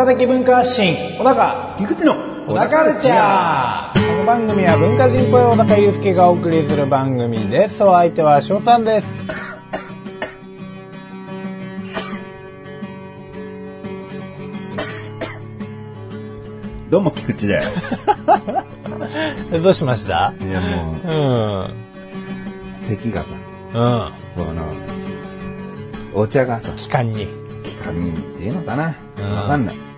小高的文化発信小高。菊池の小高カルチャー。この番組は文化人っぽい小高祐介がお送りする番組です。お相手は翔さんです。どうも菊池です。え どうしました？いやもう。んうん。う、咳がさ、この、お茶がさ、期間に。気管にっていうのかな。うんわかんない。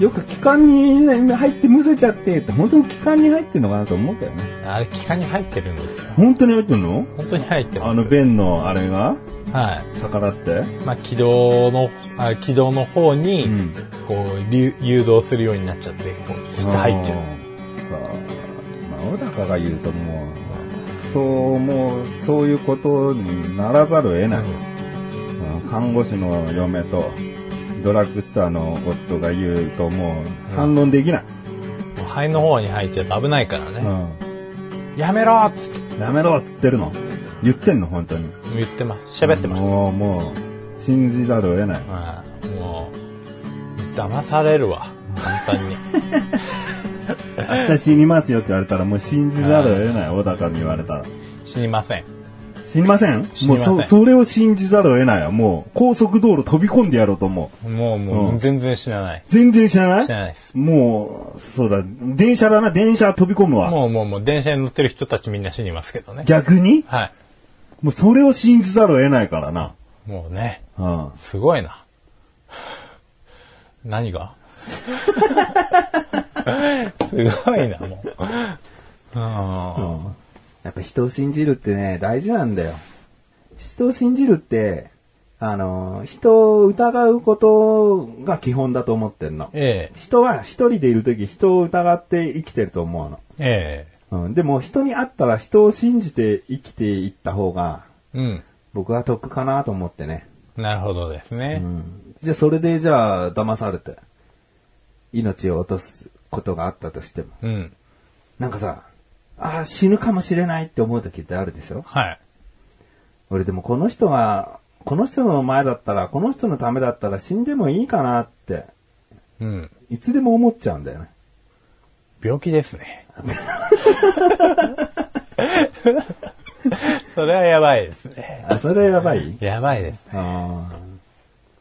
よく気管に入ってむせちゃってって、本当に気管に入ってんのかなと思うけどね。あれ期間に入ってるんですよ。本当に入ってんの？本当に入ってます。あの便のあれがはい。逆らって？まあ軌道のあ軌道の方に、うん。こう流誘導するようになっちゃってこうスッと入っちゃう。まあ、小高が言うともう、そう、もう、そういうことにならざるを得ない。うん。看護師の嫁と、ドラッグストアの夫が言うともう、反論できない。もう肺の方に入っちゃうと危ないからうね、ん。やめろっつってやめろっつってるの？言ってんの、本当に。言ってます喋ってます、もう、もう、信じざるを得ない。はいもう騙されるわ簡単に 明日死にますよって言われたらもう信じざるを得ない、小高に言われたら。死にません死にません？もうそ、それを信じざるを得ないわ。もう、高速道路飛び込んでやろうと思う。もうもう、うん。全然死なない。全然知らない？死なないです。もう、そうだ、電車だな、電車飛び込むわ。もうもうもう電車に乗ってる人たちみんな死にますけどね。逆に？はい。もうそれを信じざるを得ないからな。もうね。うん。すごいな。何が？すごいなもう。うんやっぱ人を信じるってね、大事なんだよ。人を信じるって、あの、人を疑うことが基本だと思ってんの。え人は一人でいるとき人を疑って生きてると思うの。ええうん、でも人に会ったら人を信じて生きていった方がえうん僕は得かなと思ってね。なるほどですね、うん。じゃあそれでじゃあ騙されて命を落とすことがあったとしても。うん。なんかさ、ああ、死ぬかもしれないって思う時ってあるでしょ？はい。俺でもこの人が、この人の前だったら、この人のためだったら死んでもいいかなって、うん。いつでも思っちゃうんだよね。病気ですね。それはやばいですね。あ、それやばい？やばいですね。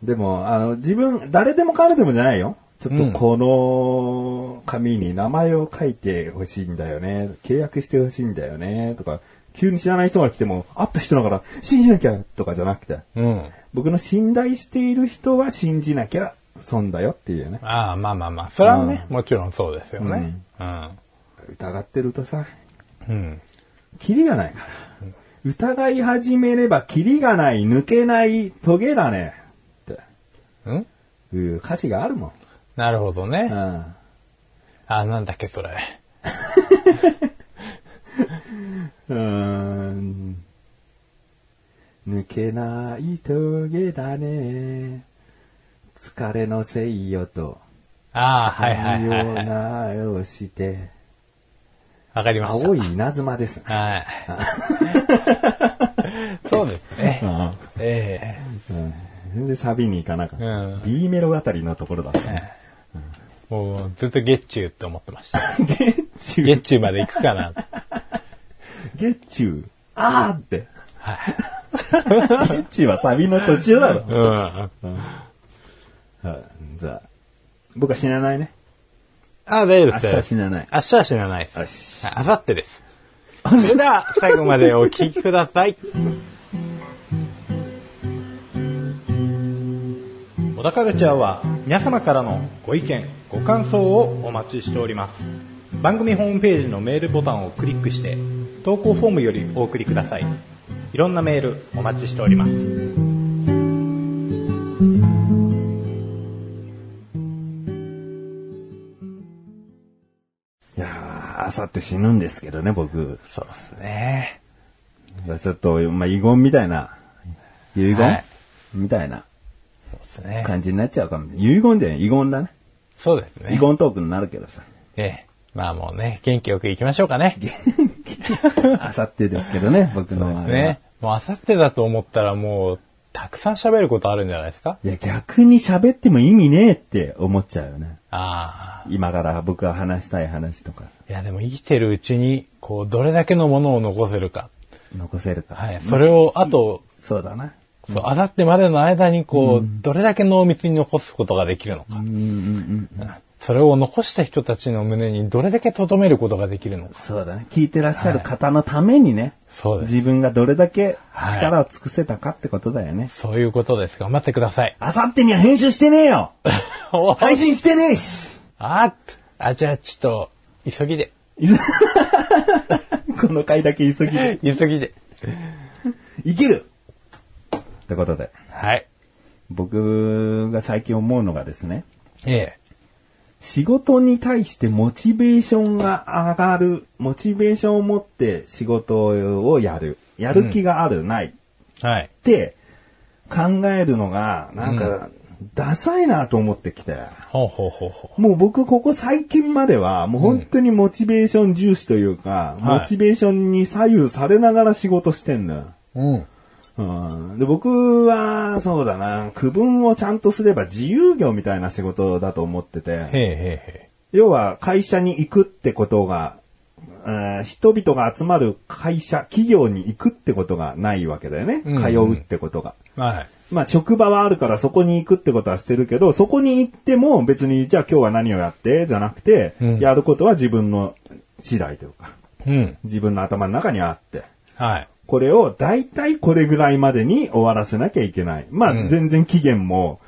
でも、あの、自分、誰でも彼でもじゃないよ。ちょっとこの紙に名前を書いてほしいんだよね。契約してほしいんだよね。とか、急に知らない人が来ても、会った人だから信じなきゃとかじゃなくて、うん。僕の信頼している人は信じなきゃ損だよっていうね。ああ、まあまあまあ。それはね、もちろんそうですよね。うん。疑ってるとさ、うん。キリがないから。疑い始めればキリがない、抜けない、トゲだね。ってうん？いう歌詞があるもん。なるほどね。うん。あ、なんだっけ、それ。うーん。抜けないトゲだね。疲れのせいよと。ああ、はいはいはいようはい。なをして。わかりました。青い稲妻ですね。はい。そうですね。うんえうん全然サビに行かなかった。うん B メロあたりのところだったね。えもうずっと月中って思ってました。月中？月中まで行くかな。月中？あーって。はい。月中はサビの途中だろ。うん。はいじゃあ、僕は死なないね。あ、大丈夫明日はです死。なない。明日は死なないです。あさってです。それでは、最後までお聞きください。小田カルチャーは皆様からのご意見、ご感想をお待ちしております。番組ホームページのメールボタンをクリックして、投稿フォームよりお送りください。いろんなメールお待ちしております。いやー、あさって死ぬんですけどね、僕。そうですね。ちょっと、まあ、遺言みたいな、遺言、はいみたいなそうですね。感じになっちゃうかも。遺言じゃない遺言だね。そうですね。遺言トークになるけどさ。ええ。まあもうね、元気よく行きましょうかね。あさってですけどね、僕のそうですね。もうあさってだと思ったらもう、たくさん喋ることあるんじゃないですか？いや、逆に喋っても意味ねえって思っちゃうよね。ああ。今から僕が話したい話とか、いやでも生きてるうちに、こう、どれだけのものを残せるか。残せるか。はい。それを、あと、そうだな。そう、あさってまでの間に、こう、どれだけ濃密に残すことができるのか。それを残した人たちの胸にどれだけ留めることができるのか。そうだね。聞いてらっしゃる方のためにね、そうです。自分がどれだけ力を尽くせたかってことだよね。そういうことです。頑張ってください。あさってには編集してねえよお 配信してねえしあっあ、じゃあちょっと、急ぎで。この回だけ急ぎで。急ぎで。いけるってことで、はい。僕が最近思うのがですね、ええ。仕事に対してモチベーションが上がる、モチベーションを持って仕事をやる、やる気がある、ないはい。って考えるのが、なんか、ダサいなと思ってきて。ほうほうほうほもう僕ここ最近までは、もう本当にモチベーション重視というか、はいモチベーションに左右されながら仕事してんだよ。う。うん。うん、で僕は、そうだな、区分をちゃんとすれば自由業みたいな仕事だと思ってて、へえへえへ要は会社に行くってことが、えー人々が集まる会社、企業に行くってことがないわけだよね。うんうん通うってことが。え。はい。まあ職場はあるからそこに行くってことはしてるけど、そこに行っても別にじゃあ今日は何をやってじゃなくて、うんやることは自分の次第というか、うん。自分の頭の中にあって、はい。これを大体これぐらいまでに終わらせなきゃいけない。まあうん全然期限も、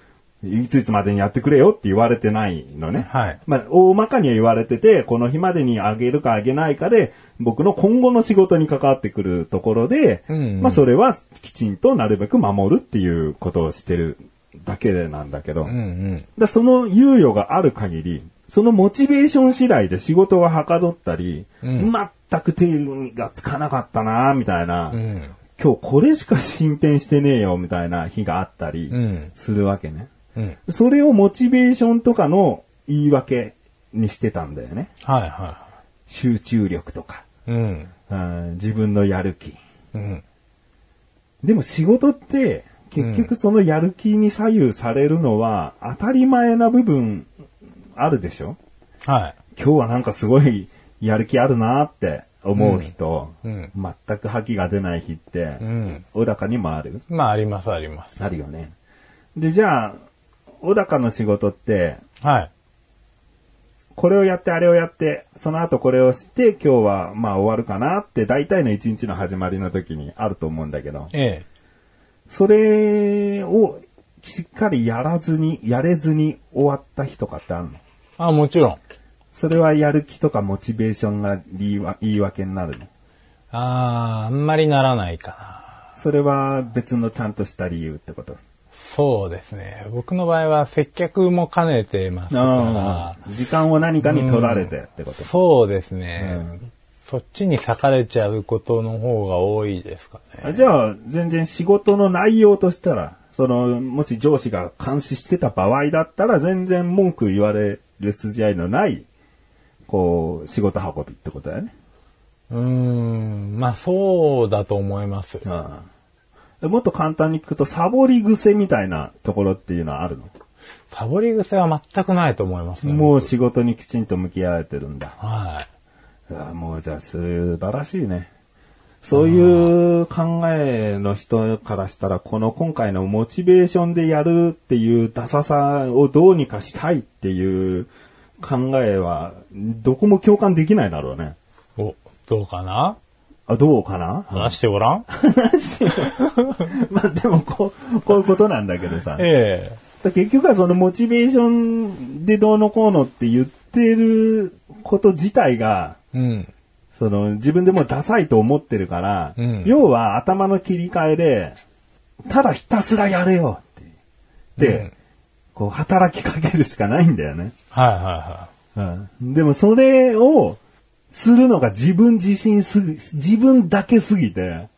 いついつまでにやってくれよって言われてないのね。はい。まあ、大まかには言われてて、この日までにあげるかあげないかで、僕の今後の仕事に関わってくるところで、うんうんまあ、それはきちんとなるべく守るっていうことをしてるだけなんだけど、うんうん。だその猶予がある限り、そのモチベーション次第で仕事がはかどったり、うん全く手がつかなかったなみたいな、うん。今日これしか進展してねえよみたいな日があったりうん。するわけね。うん。それをモチベーションとかの言い訳にしてたんだよね。はいは集中力とか、い。うん。うん自分のやる気。うん。でも仕事って結局そのやる気に左右されるのは当たり前な部分あるでしょ？はい。今日はなんかすごいやる気あるなって思う人、うん。全く覇気が出ない日ってう、ん。小高にもある？まあ、あります、あります。あるよね。で、じゃあ、小高の仕事って、はい。これをやって、あれをやって、その後これをして、今日はまあ終わるかなって、大体の一日の始まりの時にあると思うんだけど、ええ。それをしっかりやらずに、やれずに終わった日とかってあるの？あ、もちろん。それはやる気とかモチベーションが言い訳になるの？ああ、あんまりならないかな。それは別のちゃんとした理由ってこと？そうですね。僕の場合は接客も兼ねてますか時間を何かに取られてってこと？ら、そうですね。そっちに裂かれちゃうことの方が多いですかね。あじゃあ、全然仕事の内容としたら、その、もし上司が監視してた場合だったら、全然文句言われる筋合いのない、こう、仕事運びってことだよね。うーん、まあそうだと思います。ああもっと簡単に聞くと、サボり癖みたいなところっていうのはあるの、サボり癖は全くないと思いますね。もう仕事にきちんと向き合えてるんだ。はああもうじゃあ素晴らしいね。そういう考えの人からしたら、この今回のモチベーションでやるっていうダサさをどうにかしたいっていう考えは、どこも共感できないだろうね。い。お、どうかな？あ、どうかな？話してごらん。まあでもこう、こういうことなんだけどさ。え結局はそのモチベーションでどうのこうのって言ってること自体が、えうん。その自分でもうダサいと思ってるから、うん要は頭の切り替えで、ただひたすらやれよって。で、うんこう働きかけるしかないんだよね。はいはうん、でもそれをするのが自分自身すぎ、自分だけすぎて、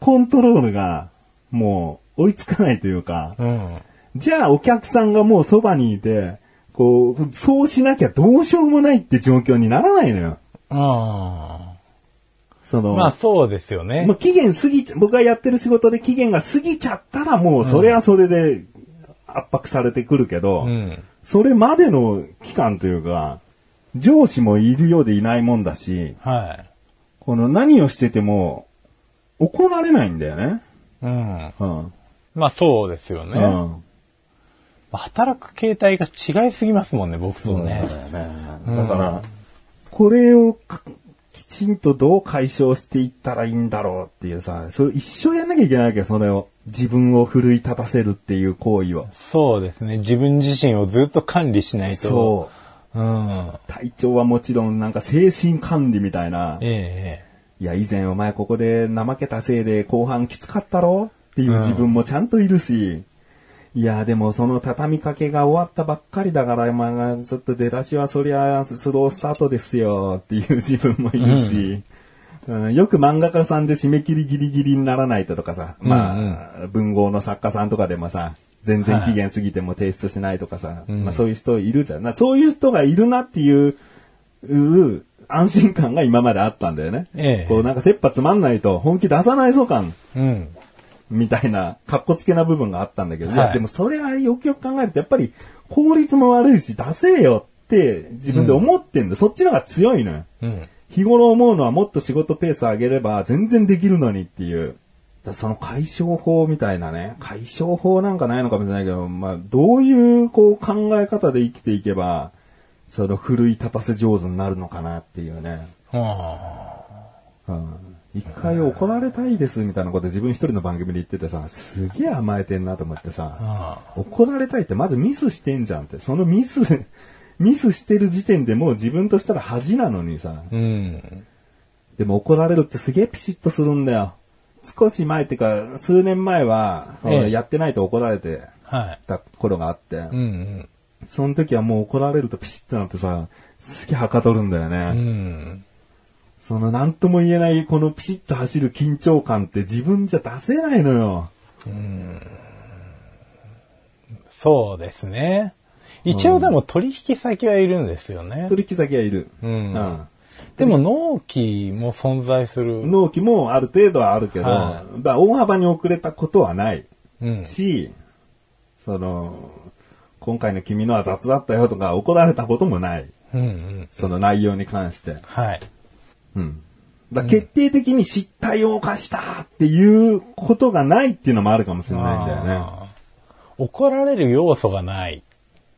コントロールがもう追いつかないというか、いはい。うん。じゃあお客さんがもうそばにいて、こう、そうしなきゃどうしようもないって状況にならないのよ。あその、あ。まあそうですよねもう。期限過ぎちゃ、僕がやってる仕事で期限が過ぎちゃったらもうそれはそれで圧迫されてくるけど、うん。それまでの期間というか、上司もいるようでいないもんだし、はい。この何をしてても怒られないんだよね。うん。うん。まあそうですよね。うん。働く形態が違いすぎますもんね、僕とね。だから、これをかきちんとどう解消していったらいいんだろうっていうさ、それ一生やんなきゃいけないわけよ、それを。自分を奮い立たせるっていう行為を。そうですね。自分自身をずっと管理しないと。そう。う。うん。体調はもちろんなんか精神管理みたいな。ええいや、以前お前ここで怠けたせいで後半きつかったろっていう自分もちゃんといるし。いや、でもその畳みかけが終わったばっかりだから、まあ、ちょっと出だしはそりゃスロースタートですよっていう自分もいるし。うんよく漫画家さんで締め切りギリギリにならないととかさ、まあ、文豪の作家さんとかでもさ、全然期限過ぎても提出しないとかさ、んまあそういう人いるじゃん。なそういう人がいるなっていう、う安心感が今まであったんだよね。ええこうなんか切羽つまんないと本気出さないぞ感うん。みたいな、格好つけな部分があったんだけど、いはいやでもそれはよくよく考えるとやっぱり効率も悪いし出せよって自分で思ってんだ、そっちの方が強いのよ。うん。日頃思うのはもっと仕事ペース上げれば全然できるのにっていう。だその解消法みたいなね、解消法なんかないのかもしれないけど、まあ、どういうこう考え方で生きていけば、その奮い立たせ上手になるのかなっていうね。あうん一回怒られたいですみたいなこと自分一人の番組で言っててさ、すげえ甘えてんなと思ってさ、あ。怒られたいってまずミスしてんじゃんって、そのミス、ミスしてる時点でもう自分としたら恥なのにさ、うん。でも怒られるってすげえピシッとするんだよ。少し前っていうか、数年前は、ええやってないと怒られてはい。た頃があって、うんうん。その時はもう怒られるとピシッとなってさ、すげえはかどるんだよね。うん。その何とも言えないこのピシッと走る緊張感って自分じゃ出せないのよ。そうですね。一応でも取引先はいるんですよね。取引先はいる。うんでも納期も存在する。納期もある程度はあるけど、はだから大幅に遅れたことはないうん。し、その、今回の君のは雑だったよとか怒られたこともない。うんうん。その内容に関して。はい。うん。だから決定的に失態を犯したっていうことがないっていうのもあるかもしれないんだよね。怒られる要素がない。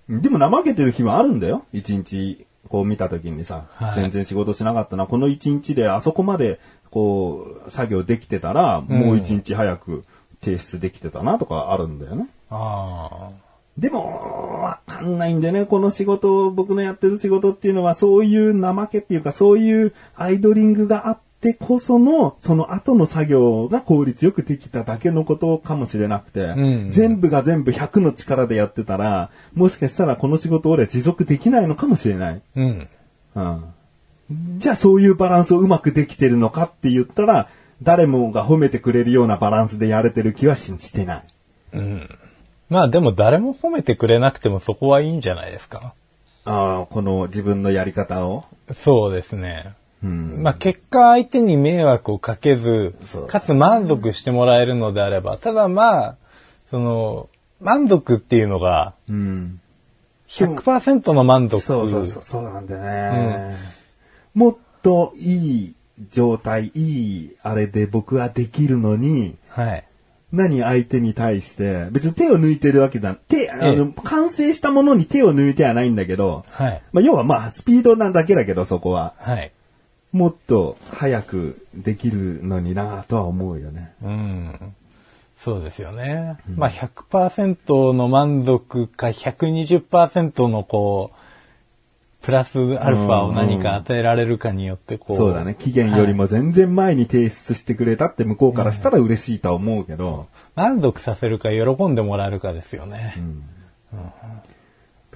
でも怠けてる日はあるんだよ。一日、こう見た時にさ、はい全然仕事しなかったな。この一日であそこまで、こう、作業できてたら、もう一日早く提出できてたなとかあるんだよね。あでも、わかんないんだよね。この仕事、僕のやってる仕事っていうのは、そういう怠けっていうか、そういうアイドリングがあってこその、その後の作業が効率よくできただけのことかもしれなくて、ん全部が全部100の力でやってたら、もしかしたらこの仕事俺は持続できないのかもしれない。あ。うん。うん。じゃあそういうバランスをうまくできてるのかって言ったら、誰もが褒めてくれるようなバランスでやれてる気は信じてない。まあでも誰も褒めてくれなくてもそこはいいんじゃないですか。ああ、この自分のやり方を？そうですね。うん。まあ結果相手に迷惑をかけずかつ満足してもらえるのであれば、ただまあ、その、満足っていうのがうん。100%の満足。そうそうそう、そうなんだよね。もっといい状態、いいあれで僕はできるのに、はい。何相手に対して、別に手を抜いてるわけじゃん。手、あえの、完成したものに手を抜いてはないんだけど、はい。まあ、要はまあ、スピードなだけだけど、そこは。はい。もっと早くできるのになとは思うよね。うん。そうですよね。まあ100%の満足か120%のこう、プラスアルファを何か与えられるかによってこう。そうだね。期限よりも全然前に提出してくれたって向こうからしたら嬉しいとは思うけど、満足させるか喜んでもらえるかですよね。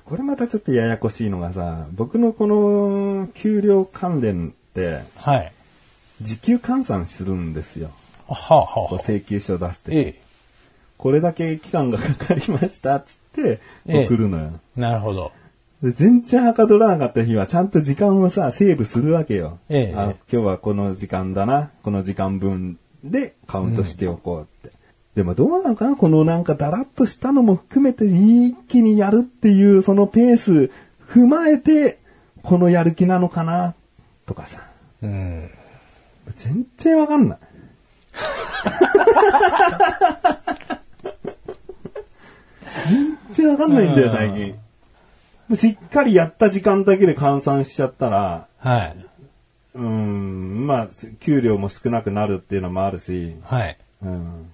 これまたちょっとややこしいのがさ、僕のこの給料関連ってはい。時給換算するんですよ。はあ、はあ請求書を出すって。えこれだけ期間がかかりましたっつってええ送るのよ。え。なるほど。で全然はかどらなかった日はちゃんと時間をさ、セーブするわけよ。ええあ今日はこの時間だな。この時間分でカウントしておこうって。でもどうなのかな？このなんかだらっとしたのも含めて一気にやるっていうそのペース踏まえて、このやる気なのかな？とかさ。うん。全然わかんない。全然わかんないんだよ、最近。しっかりやった時間だけで換算しちゃったら、はい。うーん、まあ、給料も少なくなるっていうのもあるし、はい。うん。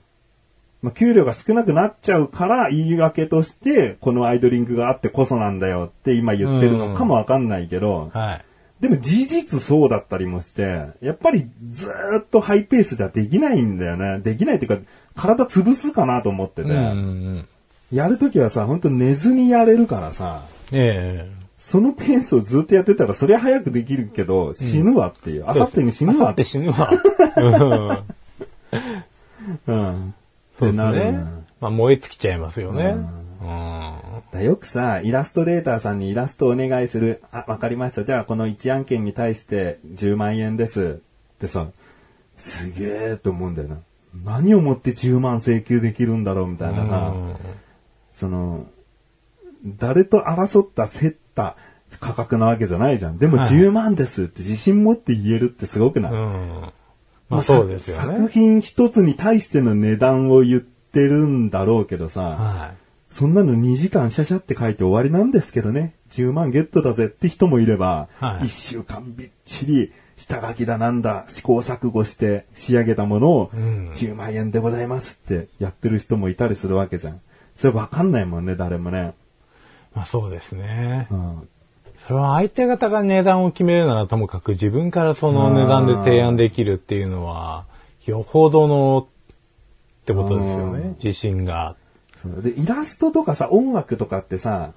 まあ、給料が少なくなっちゃうから言い訳として、このアイドリングがあってこそなんだよって今言ってるのかもわかんないけど、はい。でも事実そうだったりもして、やっぱりずーっとハイペースではできないんだよね。できないっていうか、体潰すかなと思ってて、うんうん。やるときはさ、本当寝ずにやれるからさ、ええそのペースをずっとやってたら、そりゃ早くできるけど、死ぬわっていう。あさってに死ぬわあさって死ぬわ。うんうん。そうですねな。まあ燃え尽きちゃいますよね。うん。だよくさ、イラストレーターさんにイラストお願いする。あ、わかりました。じゃあこの1案件に対して10万円です。ってさ、すげえと思うんだよな。何をもって10万請求できるんだろうみたいなさ、その、誰と争った競った価格なわけじゃないじゃん。でもはい10万ですって自信持って言えるってすごくない、うん。まあそうですよ作ね。品一つに対しての値段を言ってるんだろうけどさ、はそんなの2時間シャシャって書いて終わりなんですけどね。10万ゲットだぜって人もいれば、はい1週間びっちり下書きだなんだ試行錯誤して仕上げたものをうん10万円でございますってやってる人もいたりするわけじゃん。それわかんないもんね、誰もね。い。まあそうですねう。ん。それは相手方が値段を決めるならともかく自分からその値段で提案できるっていうのは、よほどのってことですよね。自信が。で、イラストとかさ、音楽とかってさ、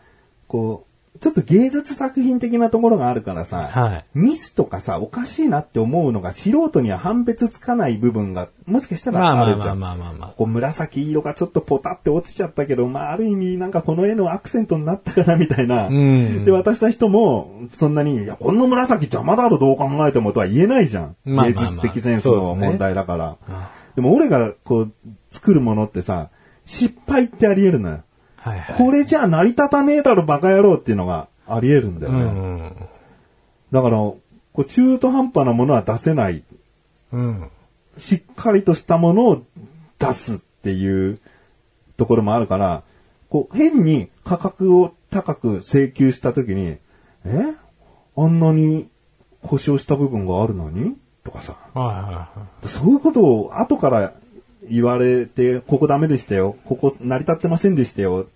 こう、ちょっと芸術作品的なところがあるからさ、はいミスとかさ、おかしいなって思うのが素人には判別つかない部分が、もしかしたまらあまあまああるじゃん。まあまあまあ。こう紫色がちょっとポタって落ちちゃったけど、まあある意味なんかこの絵のアクセントになったかなみたいな。うんで、渡した人も、そんなに、いや、この紫邪魔だろどう考えてもとは言えないじゃん。まあまあまあ芸術的センスの問題だから。でも俺がこう、作るものってさ、失敗ってあり得るのよ。はいはい。これじゃあ成り立たねえだろバカ野郎っていうのがあり得るんだようね。ん。だから、こう中途半端なものは出せない。うん。しっかりとしたものを出すっていうところもあるから、こう変に価格を高く請求したときに、え？あんなに故障した部分があるのに？とかさ。はいはいはい。そういうことを後から言われて、ここダメでしたよ。ここ成り立ってませんでしたよ。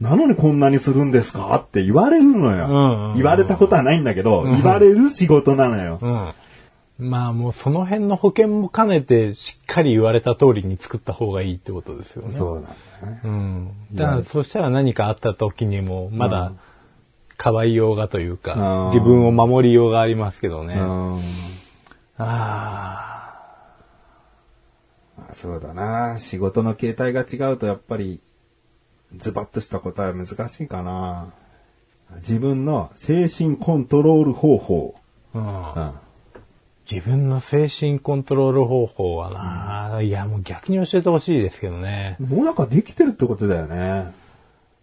なのにこんなにするんですか？って言われるのよ。うんうんうん言われたことはないんだけど、言われる仕事なのよ。うん。まあもうその辺の保険も兼ねてしっかり言われた通りに作った方がいいってことですよね。そうなんだよね。うん。だからそしたら何かあった時にもまだ可愛いようがというか、うん自分を守りようがありますけどね。うんあまあそうだな。仕事の形態が違うとやっぱりズバッとした答えは難しいかな。自分の精神コントロール方法。あ、うんうん自分の精神コントロール方法はな、いやもう逆に教えてほしいですけどね。もうなんかできてるってことだよね。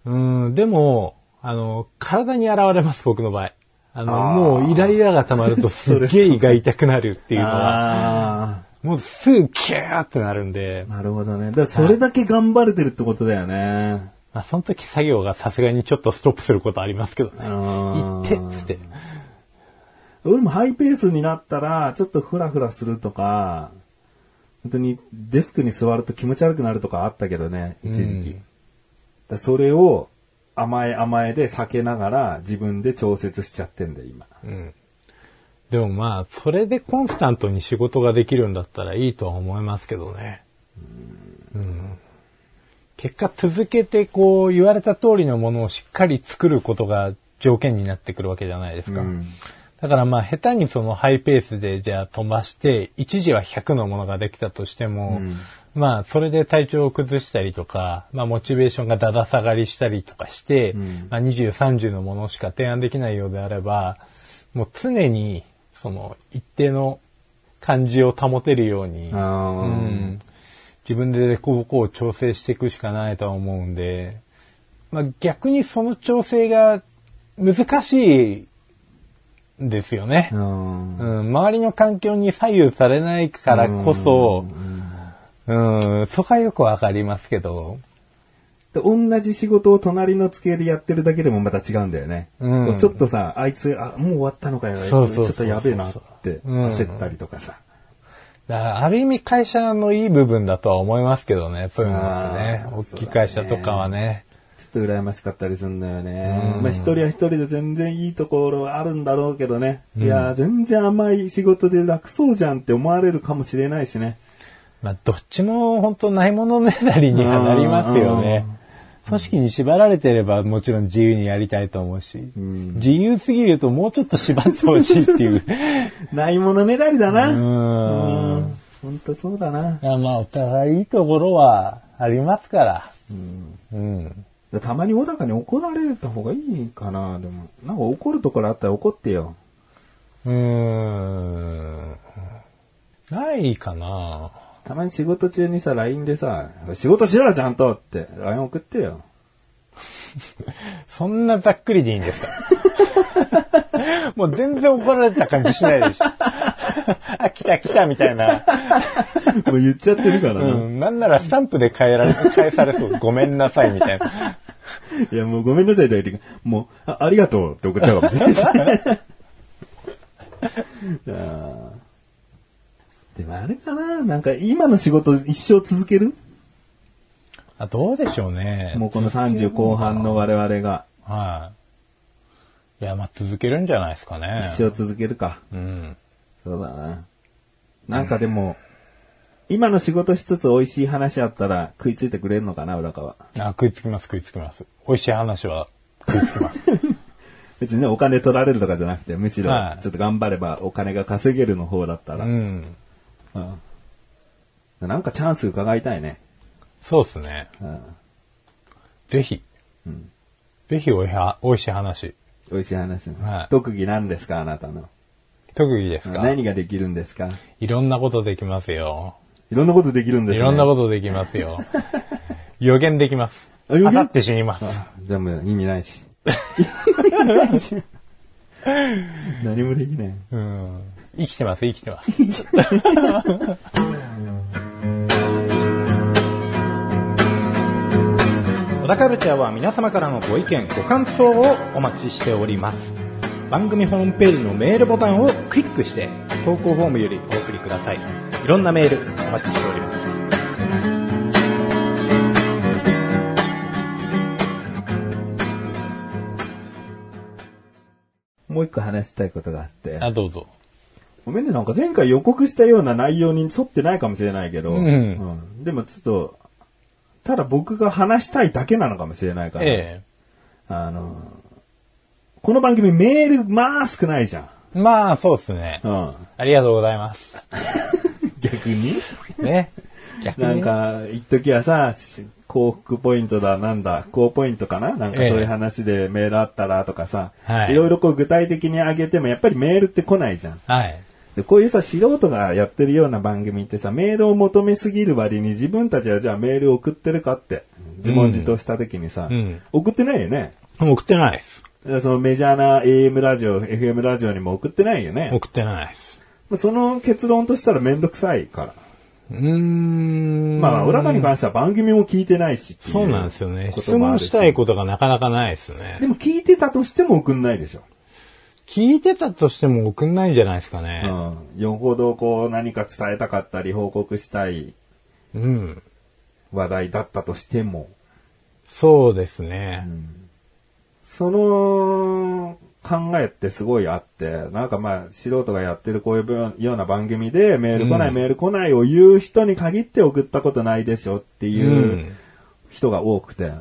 うん、でも、あの、体に現れます、僕の場合。あの、あーもうイライラが溜まると すっげえ胃が痛くなるっていうのは、あもうすぐキューってなるんであ、、なるほどね。だからそれだけ頑張れてるってことだよね。まあ、その時作業がさすがにちょっとストップすることありますけどね。あーいってっつって。俺もハイペースになったら、ちょっとフラフラするとか、本当にデスクに座ると気持ち悪くなるとかあったけどね、一時期。うんだそれを甘え甘えで避けながら自分で調節しちゃってんだよ、今。うん。でもまあ、それでコンスタントに仕事ができるんだったらいいとは思いますけどね。うん。結果続けてこう言われた通りのものをしっかり作ることが条件になってくるわけじゃないですか。うん。だからまあ下手にそのハイペースでじゃあ飛ばして、一時は100のものができたとしても、まあ、それで体調を崩したりとか、まあ、モチベーションがだだ下がりしたりとかして、まあ、20、30のものしか提案できないようであれば、もう常に、その、一定の感じを保てるように、うん自分でこう、こう調整していくしかないとは思うんで、まあ、逆にその調整が難しいんですよね。うん。うん、周りの環境に左右されないからこそ、うん、そこはよくわかりますけど、で同じ仕事を隣の机でやってるだけでもまた違うんだよね。うん。ちょっとさ、あいつ、あ、もう終わったのかよ。そうそうそうそう。ちょっとやべえなってうん焦ったりとかさ。だある意味会社のいい部分だとは思いますけどね、そういうのってね大きい会社とかはね。ちょっと羨ましかったりするんだよね。うんまあ一人は一人で全然いいところはあるんだろうけどね。いやー、全然甘い仕事で楽そうじゃんって思われるかもしれないしね。まあ、どっちも本当ないものねだりにはなりますよね。組織に縛られてればもちろん自由にやりたいと思うし、ん自由すぎるともうちょっと縛ってほしいっていう。ないものねだりだな。ううんん。ほんとそうだな。まあ、お互いいいところはありますから。うん。たまに小高に怒られた方がいいかな。でも、なんか怒るところあったら怒ってよ。うーん。ないかなたまに仕事中にさ、LINE でさ、仕事しろよ、ちゃんとって LINE 送ってよ。そんなざっくりでいいんですか？もう全然怒られた感じしないでしょ。あ、来た来たみたいな。もう言っちゃってるからな。うん。なんならスタンプで変えられ、返されそう。ごめんなさいみたいな。いや、もうごめんなさいと言って、もうあ、ありがとうって送っちゃうかもしれないし。いやーでもあれかななんか今の仕事一生続ける？あ、どうでしょうね。もうこの30後半の我々がはい。いや、まあ続けるんじゃないですかね。一生続けるか。うん。そうだな。なんかでも、今の仕事しつつ美味しい話あったら食いついてくれるのかな、浦川。あ、食いつきます、食いつきます。美味しい話は食いつきます。別にね、お金取られるとかじゃなくて、むしろはいちょっと頑張ればお金が稼げるの方だったら。うん。うんなんかチャンス伺いたいね。そうですね。うんぜひ。んぜひおいは、しい話。美味しい話、はい特技何ですかあなたの？特技ですか？何ができるんですか？いろんなことできますよ。いろんなことできるんですね。いろんなことできますよ。予言できます。あ予言？あさって死にます。じゃあもう意味ないし。意味ないし。何もできない。うん。生きてます、生きてます。小田カルチャーは皆様からのご意見、ご感想をお待ちしております。番組ホームページのメールボタンをクリックして、投稿フォームよりお送りください。いろんなメールお待ちしております。もう一個話したいことがあって。あ、どうぞ。ごめんね、なんか前回予告したような内容に沿ってないかもしれないけど、うんうんでもちょっと、ただ僕が話したいだけなのかもしれないから、えあの、この番組メールまあ少ないじゃん。え。まあ、そうですね。うん、ありがとうございます。逆に？ね。逆に。なんか、一時はさ、幸福ポイントだ、なんだ、高ポイントかな？なんかそういう話でメールあったらとかさ、はいいろいろこう具体的に上げてもやっぱりメールって来ないじゃん。はい。で、こういうさ、素人がやってるような番組ってさ、メールを求めすぎる割に自分たちはじゃあメールを送ってるかって、自問自答した時にさ、うん送ってないよね。送ってないです。でそのメジャーな AM ラジオ、FM ラジオにも送ってないよね。送ってないです。まあその結論としたらめんどくさいから。うーん。まあ、裏側に関しては番組も聞いてないしそうなんですよね。質問したいことがなかなかないですでね。も聞いてたとしても送んないでしょ。聞いてたとしても送んないんじゃないですかね。うん。よほどこう何か伝えたかったり報告したいうん。話題だったとしても、そうですね。その考えってすごいあって、なんかまあ素人がやってるこういうような番組でメール来ない、うんメール来ないを言う人に限って送ったことないでしょっていううん人が多くて。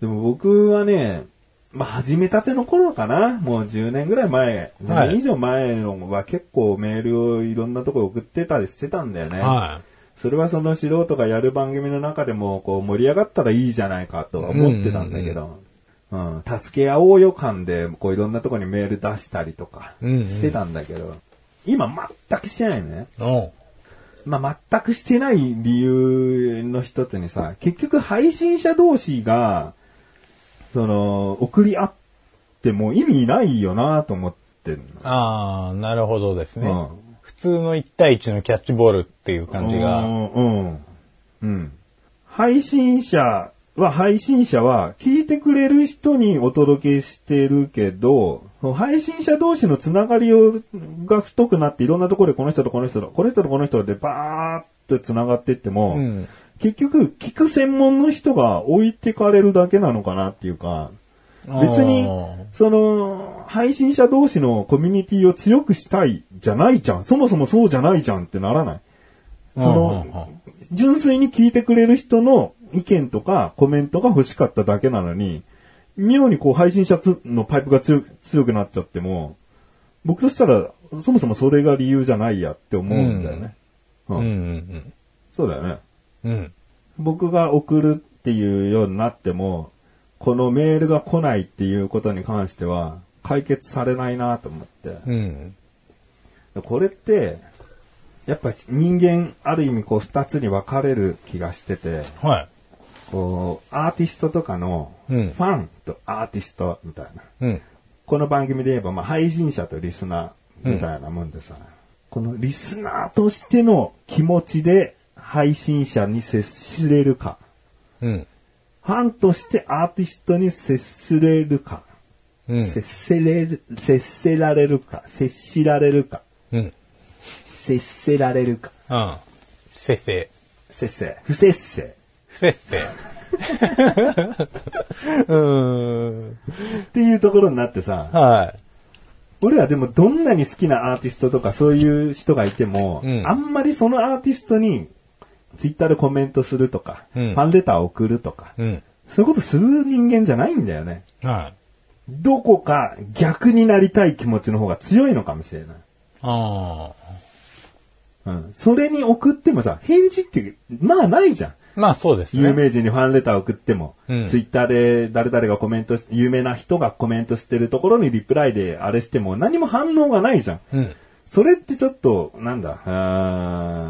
でも僕はね、まあ始めたての頃かな。もう10年ぐらい前、10はい。年以上前のは結構メールをいろんなところ送ってたりしてたんだよね。はそれはその素人がやる番組の中でも、こう盛り上がったらいいじゃないかとは思ってたんだけど、うん、助け合おうよ感で、こういろんなところにメール出したりとかうんうんしてたんだけど、今全くしてないのね。まあ、全くしてない理由の一つにさ、結局配信者同士が、その、送り合っても意味ないよなと思ってんの。ああ、なるほどですね。うん普通の1対1のキャッチボールっていう感じうが。ん、うん。うん。配信者は、配信者は、聞いてくれる人にお届けしてるけど、配信者同士のつながりを、が太くなって、いろんなところでこの人とこの人と、この人とこの人でバーっとつながっていっても、うん結局、聞く専門の人が置いてかれるだけなのかなっていうか、別にその、配信者同士のコミュニティを強くしたいじゃないじゃん。そもそもそうじゃないじゃんってならない。その、純粋に聞いてくれる人の意見とかコメントが欲しかっただけなのに、妙にこう配信者つのパイプが強強くなっちゃっても、僕としたら、そもそもそれが理由じゃないやって思うんだよね。ううんんうんそうだよね。うん。うん。僕が送るっていうようになっても、このメールが来ないっていうことに関しては解決されないなと思って。うん。これって、やっぱ人間ある意味こう二つに分かれる気がしてて、はい。こう、アーティストとかのフうんァンとアーティストみたいな。うん。この番組で言えば、まあ、配信者とリスナーみたいなもんでさ、このリスナーとしての気持ちで配信者に接しれるか、うん。ファンとしてアーティストに接すれるか、うん。接せれる、接せられるか、接しられるか、うん。接せられるか、うん。せせ。接せ、不接せ。不せっせ。うーん。っていうところになってさ、はい。俺はでもどんなに好きなアーティストとかそういう人がいても、うんあんまりそのアーティストにツイッターでコメントするとか、うんファンレターを送るとか、うん。そういうことする人間じゃないんだよね。はい。どこか逆になりたい気持ちの方が強いのかもしれない。ああ。うん。それに送ってもさ、返事って、まあないじゃん。まあそうですね。有名人にファンレター送っても、うんツイッターで誰々がコメントし、有名な人がコメントしてるところにリプライであれしても何も反応がないじゃん。うん。それってちょっと、なんだ、あー不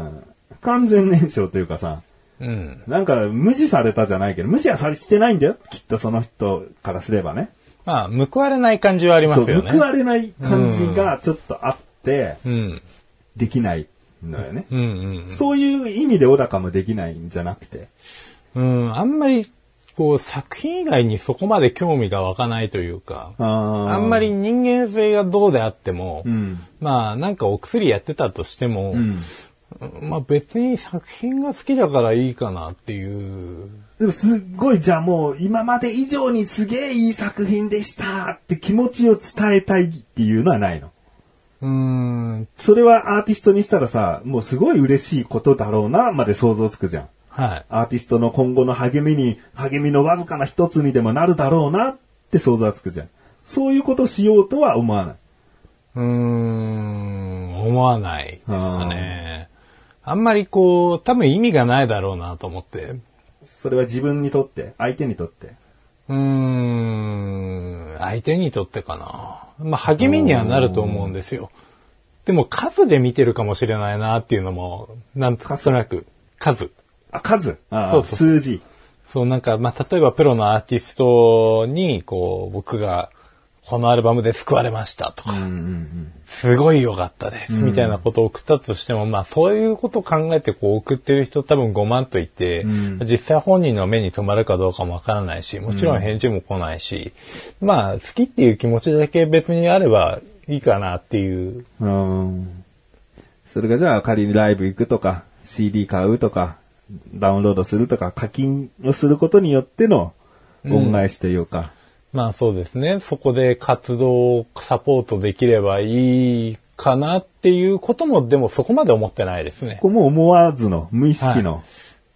完全燃焼というかさ、うん。なんか無視されたじゃないけど、無視はされしてないんだよ。きっとその人からすればね。まあ、報われない感じはありますよね。報われない感じがちょっとあって、うん。できないのよね。うんうん。そういう意味で小高もできないんじゃなくて。うん。あんまり、こう、作品以外にそこまで興味が湧かないというか、あんまり、人間性がどうであっても、うん。まあ、なんかお薬やってたとしても、うん。まあ別に作品が好きだからいいかなっていう。でもすっごいじゃあもう今まで以上にすげえいい作品でしたって気持ちを伝えたいっていうのはないの？うーん。それはアーティストにしたらさ、もうすごい嬉しいことだろうな、まで想像つくじゃん。はい。アーティストの今後の励みに、励みのわずかな一つにでもなるだろうなって想像はつくじゃん。そういうことしようとは思わない。うーん、思わないですかね。あんまりこう、多分意味がないだろうなと思って。それは自分にとって、相手にとって？うーん、相手にとってかな。まあ励みにはなると思うんですよ。でも数で見てるかもしれないなっていうのも、なんとなく、数。あ、数？あそうそう数字。そう、なんか、まあ、例えばプロのアーティストに、こう、僕が、このアルバムで救われましたとか、うんうんすごい良かったです、みたいなことを送ったとしても、まあ、そういうことを考えてこう送ってる人多分5万といて、ん実際本人の目に留まるかどうかもわからないし、もちろん返事も来ないし、まあ、好きっていう気持ちだけ別にあればいいかなっていう。うん。うん。それがじゃあ仮にライブ行くとか、CD 買うとか、ダウンロードするとか、課金をすることによっての恩返しというか、まあそうですね。そこで活動をサポートできればいいかなっていうことも、でもそこまで思ってないですね。こ。こも思わずの、無意識の、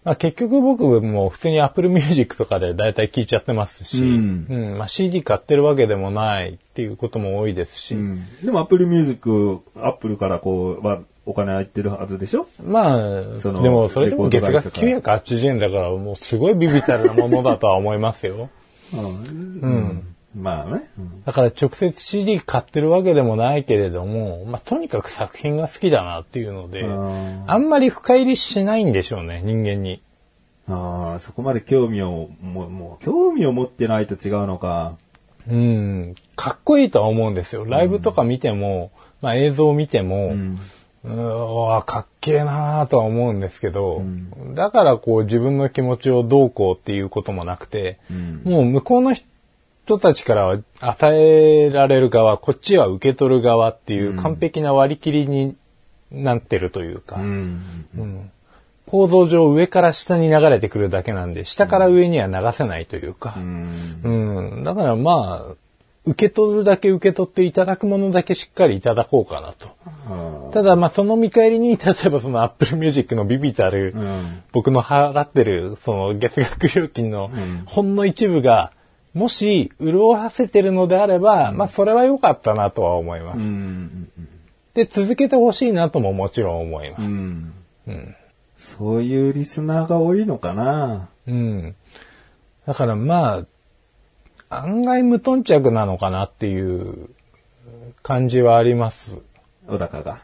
まあ、結局僕も普通に Apple Music とかで大体聴いちゃってますし、うん。うん。まあ、CD 買ってるわけでもないっていうことも多いですし、うん。でも Apple Music、Apple からこう、はお金入ってるはずでしょ？まあ、そのでもそれでも月額レコード会980円だからもうすごいビビたるなものだとは思いますよ。うん。まあね。うんだから直接 CD 買ってるわけでもないけれども、まあとにかく作品が好きだなっていうので、うんあんまり深入りしないんでしょうね、人間に。ああ、そこまで興味を、もう、もう興味を持ってないと違うのか。うん、かっこいいとは思うんですよ。ライブとか見ても、まあ映像を見ても、うん。うーわかっけえなーとは思うんですけど、だからこう自分の気持ちをどうこうっていうこともなくて、ん。もう向こうの人たちからは与えられる側、こっちは受け取る側っていう完璧な割り切りになってるというか、うん。うん。構造上上から下に流れてくるだけなんで、下から上には流せないというか、うん。うん、だからまあ、受け取るだけ受け取っていただくものだけしっかりいただこうかなと。あただまあその見返りに、例えばその Apple Music のビビたる、ん僕の払ってるその月額料金のほんの一部が、もし潤わせてるのであれば、まあそれは良かったなとは思います。で、続けてほしいなとももちろん思います。うん。そういうリスナーが多いのかな。うん。だからまあ、案外無頓着なのかなっていう感じはあります。小高が。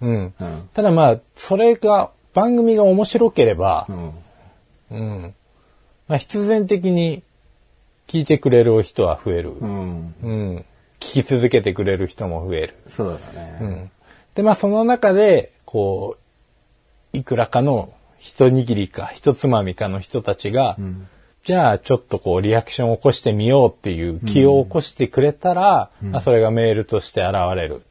うん。うん。ただまあ、それが、番組が面白ければう、ん。うん。まあ、必然的に聞いてくれる人は増える。うん。うん。聞き続けてくれる人も増える。そうだね。うん。で、まあ、その中で、こう、いくらかの一握りか一つまみかの人たちが、んじゃあちょっとこうリアクションを起こしてみようっていう気を起こしてくれたら、まあ、それがメールとして現れる。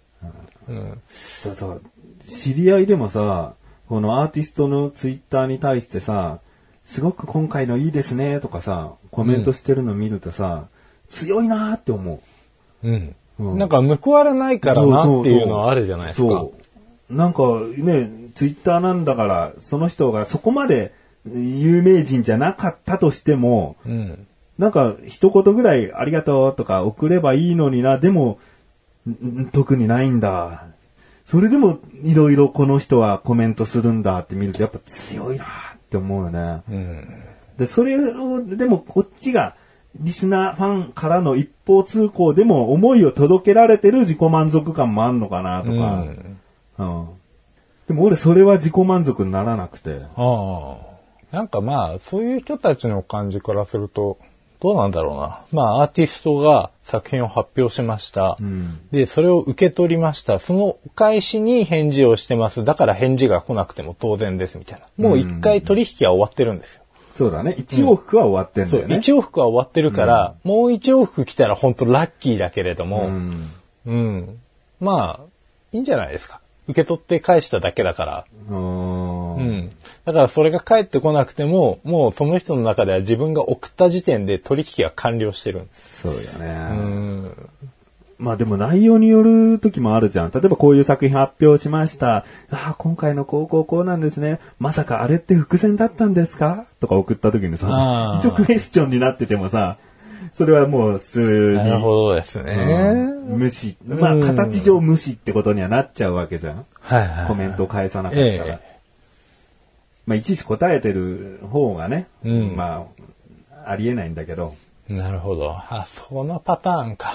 うん。そうそう。知り合いでもさ、このアーティストのツイッターに対してさ、すごく今回のいいですねとかさ、コメントしてるの見るとさ、強いなーって思う。うん。うんなんか報われないからなっていうのはあるじゃないですか。そう。なんかね、ツイッターなんだから、その人がそこまで有名人じゃなかったとしても、うん。なんか一言ぐらいありがとうとか送ればいいのにな、でも、ん特にないんだ。それでもいろいろこの人はコメントするんだって見るとやっぱ強いなって思うよね。うん。で、それを、でもこっちが、リスナーファンからの一方通行でも思いを届けられてる自己満足感もあんのかなとか。うんうん。でも俺それは自己満足にならなくて。ああ。なんかまあ、そういう人たちの感じからすると、どうなんだろうな。まあ、アーティストが作品を発表しました。んで、それを受け取りました。そのお返しに返事をしてます。だから返事が来なくても当然です、みたいな。もう一回取引は終わってるんですよ。そうだね。一往復は終わってんだよね。一往復は終わってるから、もう一往復来たら本当ラッキーだけれども、うん。うん。まあ、いいんじゃないですか。受け取って返しただけだから。うん。だからそれが返ってこなくても、もうその人の中では自分が送った時点で取引が完了してるんです。そうだうね。ん。まあでも内容による時もあるじゃん。例えばこういう作品発表しました。ああ、今回のこうこうこうなんですね。まさかあれって伏線だったんですか？とか送った時にさ一応クエスチョンになっててもさ、それはもう普通なるにほどですね。無視。まあうん形上無視ってことにはなっちゃうわけじゃん。はいはい。コメントを返さなかったら。ええまあいちいち答えてる方がね、うんまあ、ありえないんだけど。なるほど。あ、そのパターンか。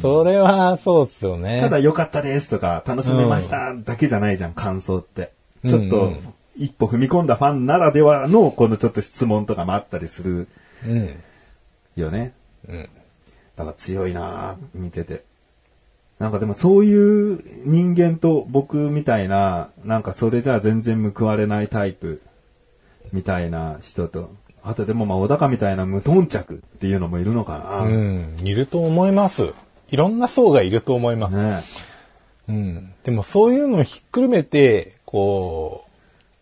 それはそうですよね。ただ良かったですとか、楽しめましただけじゃないじゃん、感想って。ちょっとうんうん、一歩踏み込んだファンならではの、このちょっと質問とかもあったりするうん。よね。うん。だから強いなぁ見てて。なんかでもそういう人間と僕みたいな、なんかそれじゃあ全然報われないタイプみたいな人と、あとでもまあ小高みたいな無頓着っていうのもいるのかな、うん。いると思います。いろんな層がいると思います。ねうん。でもそういうのをひっくるめて、こ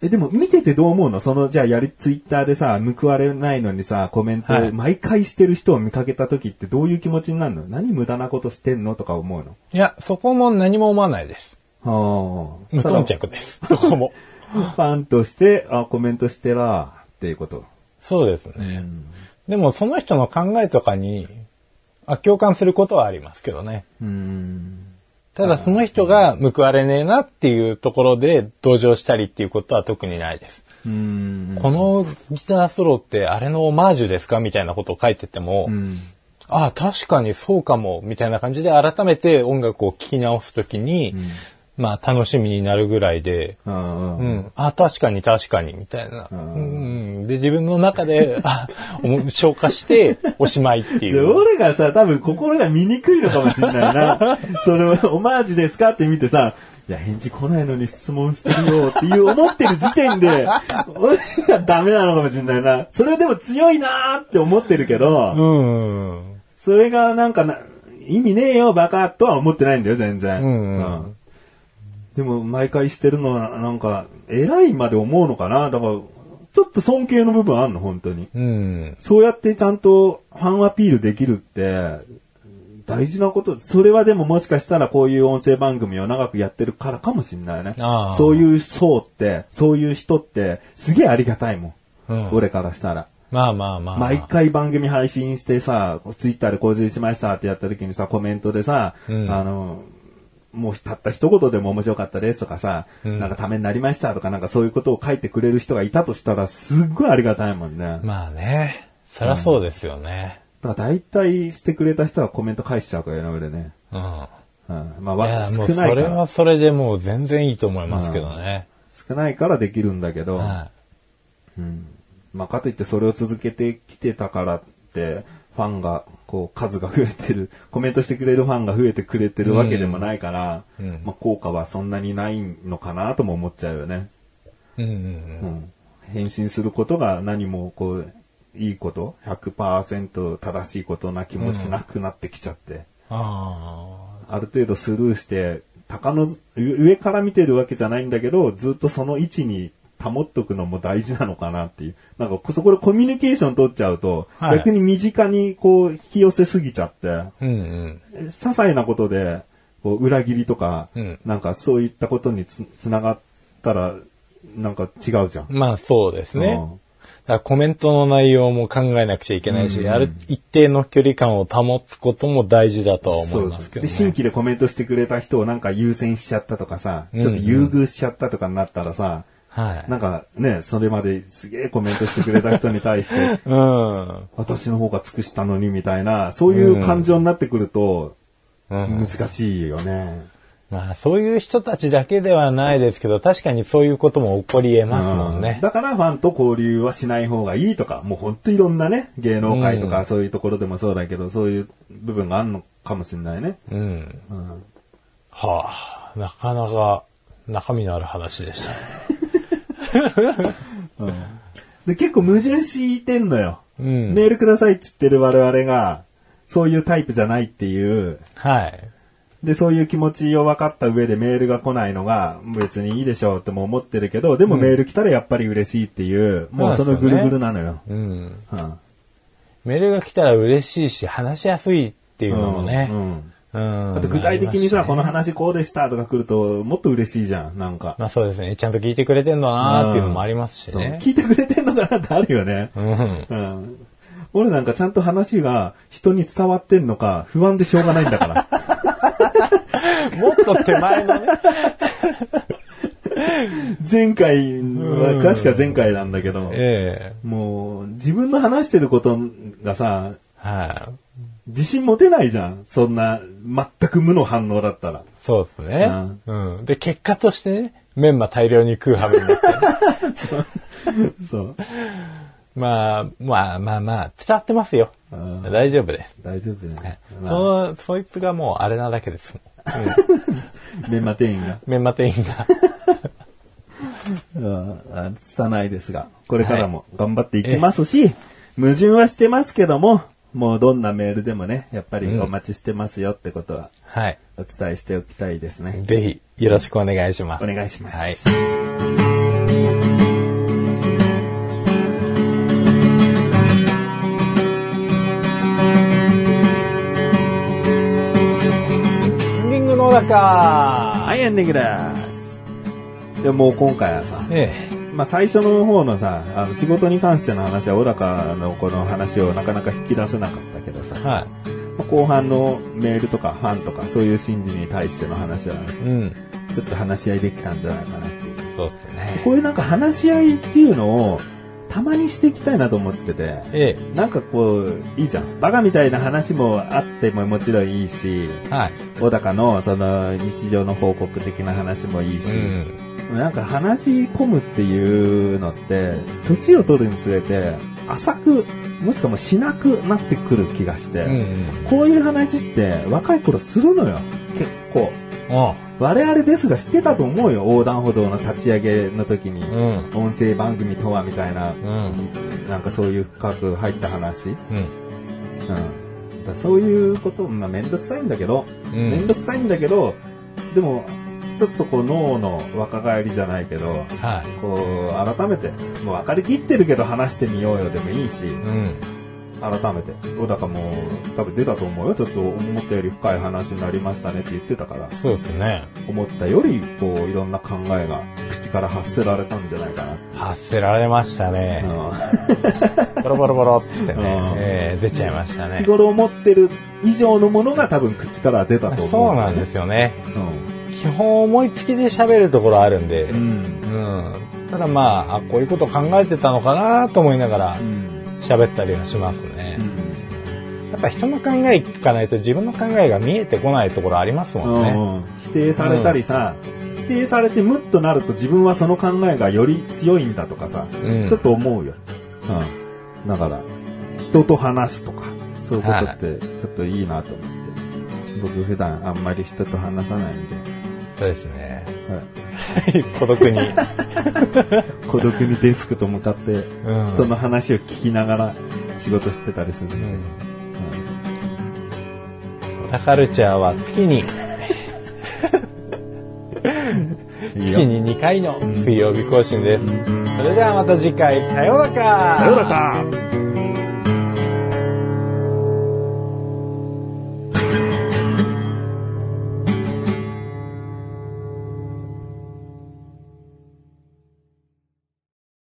え、でも見ててどう思うの？その、じゃあやり、ツイッターでさ、報われないのにさ、コメントはい毎回してる人を見かけた時ってどういう気持ちになるの？何無駄なことしてんの？とか思うの？う、いや、そこも何も思わないです。はあ。無頓着です。そこも。ファンとして、あ、コメントしてら、っていうこと。そうですね。でもその人の考えとかに、あ共感することはありますけどね。うん。ただその人が報われねえなっていうところで同情したりっていうことは特にないです。うん。このギターソロってあれのオマージュですかみたいなことを書いてても、うん。ああ、確かにそうかも、みたいな感じで改めて音楽を聴き直すときに、まあ楽しみになるぐらいで、うん。ううん。ん、あ確かに確かに、みたいな。うん、で、自分の中で、あ、消化して、おしまいっていう。俺がさ、多分心が見にくいのかもしれないな。それをオマージュですかって見てさ、いや、返事来ないのに質問してるよっていう思ってる時点で、俺がダメなのかもしれないな。それでも強いなーって思ってるけど、うん。それがなんかな、意味ねえよ、バカとは思ってないんだよ、全然。うんでも、毎回してるのは、なんか、偉いまで思うのかな？だから、ちょっと尊敬の部分あんの、本当に。うん。そうやってちゃんとファンアピールできるって、大事なこと。それはでももしかしたらこういう音声番組を長くやってるからかもしんないねあ。あそういう層って、そういう人って、すげえありがたいもん。うん俺からしたら。まあまあまあ。毎回番組配信してさ、ツイッターで更新しましたってやった時にさ、コメントでさ、うんあの、もうたった一言でも面白かったですとかさ、うんなんかためになりましたとかなんかそういうことを書いてくれる人がいたとしたらすっごいありがたいもんね。まあね。そりゃそうですよね。だから大体してくれた人はコメント返しちゃうからね、俺ね。うん。うん。まあ、いわや、もうそ少ないかられは。それでもう全然いいと思いますけどね。少ないからできるんだけど、はうん。まあ、かといってそれを続けてきてたからって、ファンが、こう、数が増えてる、コメントしてくれるファンが増えてくれてるわけでもないから、うんうんまあ、効果はそんなにないのかなとも思っちゃうよね。い。うんうんうん。返信することが何も、こう、いいこと、100%正しいことな気もしなくなってきちゃって。あある程度スルーして、鷹の上から見てるわけじゃないんだけど、ずっとその位置に保っとくのも大事なのかなっていう。なんか、そこでコミュニケーション取っちゃうと、はい逆に身近にこう引き寄せすぎちゃって、あ。うんうん。些細なことで、こう裏切りとか、うんなんかそういったことにつつながったら、なんか違うじゃん。まあそうですね。うんコメントの内容も考えなくちゃいけないし、うんある一定の距離感を保つことも大事だとは思いますけどで、新ね。規でコメントしてくれた人をなんか優先しちゃったとかさ、うんちょっと優遇しちゃったとかになったらさ、はい。なんかね、それまですげえコメントしてくれた人に対して、うん。私の方が尽くしたのにみたいな、そういう感情になってくると、うん難しいよね。まあそういう人たちだけではないですけど、確かにそういうことも起こり得ますもんね。だからファンと交流はしない方がいいとか、もうほんといろんなね、芸能界とかうんそういうところでもそうだけど、そういう部分があるのかもしれないね。うん。うんはあ、なかなか中身のある話でした。で、結構矛盾してんのよ。うん。メールくださいっつってる我々が、そういうタイプじゃないっていう、はい。で、そういう気持ちを分かった上でメールが来ないのが別にいいでしょうっても思ってるけど、でもメール来たらやっぱり嬉しいっていう、もうそのぐるぐるなのよ。うん。うんメールが来たら嬉しいし、話しやすいっていうのもね。うんうん。だって具体的にさ、この話。話こうでしたとか来ると、もっと嬉しいじゃん、なんか。まあそうですね。ちゃんと聞いてくれてんだなーっていうのもありますしそうね。聞いてくれてんのかなってあるよね。うん。うん。俺なんかちゃんと話が人に伝わってんのか不安でしょうがないんだから。もっと手前のね。前回は、確か前回なんだけど、ええもう自分の話してることがさ、はい。自信持てないじゃん。そんな、全く無の反応だったら。そうですね。うん。で、結果としてね、メンマ大量に食う羽目になって。そう。まあ、まあまあまあ、伝わってますよ。うん大丈夫です。大丈夫だはいね。その、そいつがもうあれなだけですもん。メンマ店員が。メンマ店員が。うんあ拙いですが、これからも頑張っていきますし、矛盾はしてますけども、もうどんなメールでもね、やっぱりお待ちしてますよってことははい。お伝えしておきたいですね。ぜひ、よろしくお願いします。お願いします。はい。エンディングの中はい、エンディングです。でもう今回はさ、えまあ最初の方のさ、あの仕事に関しての話は小高のこの話をなかなか引き出せなかったけどさえ。、はい。まあ後半のメールとかファンとかそういう心理に対しての話は、うん。ちょっと話し合いできたんじゃないかなっていう。そうっすね。こういうなんか話し合いっていうのを、たまにしていきたいなと思ってて、えなんかこう、いいじゃん。バカみたいな話もあってももちろんいいし、え。はい。小高のその日常の報告的な話もいいし、うん。なんか話し込むっていうのって、年を取るにつれて、浅く、もしくはもうしなくなってくる気がして、うん。こういう話って若い頃するのよ。結構。うん。我々ですらしてたと思うよ。横断歩道の立ち上げの時に。うん。音声番組とはみたいな、うん。なんかそういう深く入った話。うん。うん。だそういうこと、まあめんどくさいんだけど、うんめんどくさいんだけど、でも、ちょっとこう脳の若返りじゃないけど、はい。こう、改めて、もう分かりきってるけど話してみようよでもいいし、うん。改めて。小高も多分出たと思うよ。ちょっと思ったより深い話になりましたねって言ってたから、そうですね。思ったより、こう、いろんな考えが口から発せられたんじゃないかな。発せられましたね。うん ボロボロボロっつってねうん、えー出ちゃいましたね 日。頃思ってる以上のものが多分口から出たと思う。そうなんですよね。うん。基本思いつきで喋るところあるんで、う。うんん。ただまあ、あこういうこと考えてたのかなと思いながらうん。喋ったりはしますねう。ん。やっぱ人の考え聞かないと自分の考えが見えてこないところありますもんね。うん否定されたりさ、否定されてムッとなると自分はその考えがより強いんだとかさ、うんちょっと思うよ。うん。だから、人と話すとか、そういうことってちょっといいなと思って。僕普段あんまり人と話さないんで、そうですね。はい。孤独に。孤独にデスクと向かってうん。人の話を聞きながら仕事してたりするんで、うん。小田カルチャーは月に、月に2回の水曜日更新です。それではまた次回、さようなら。さようなら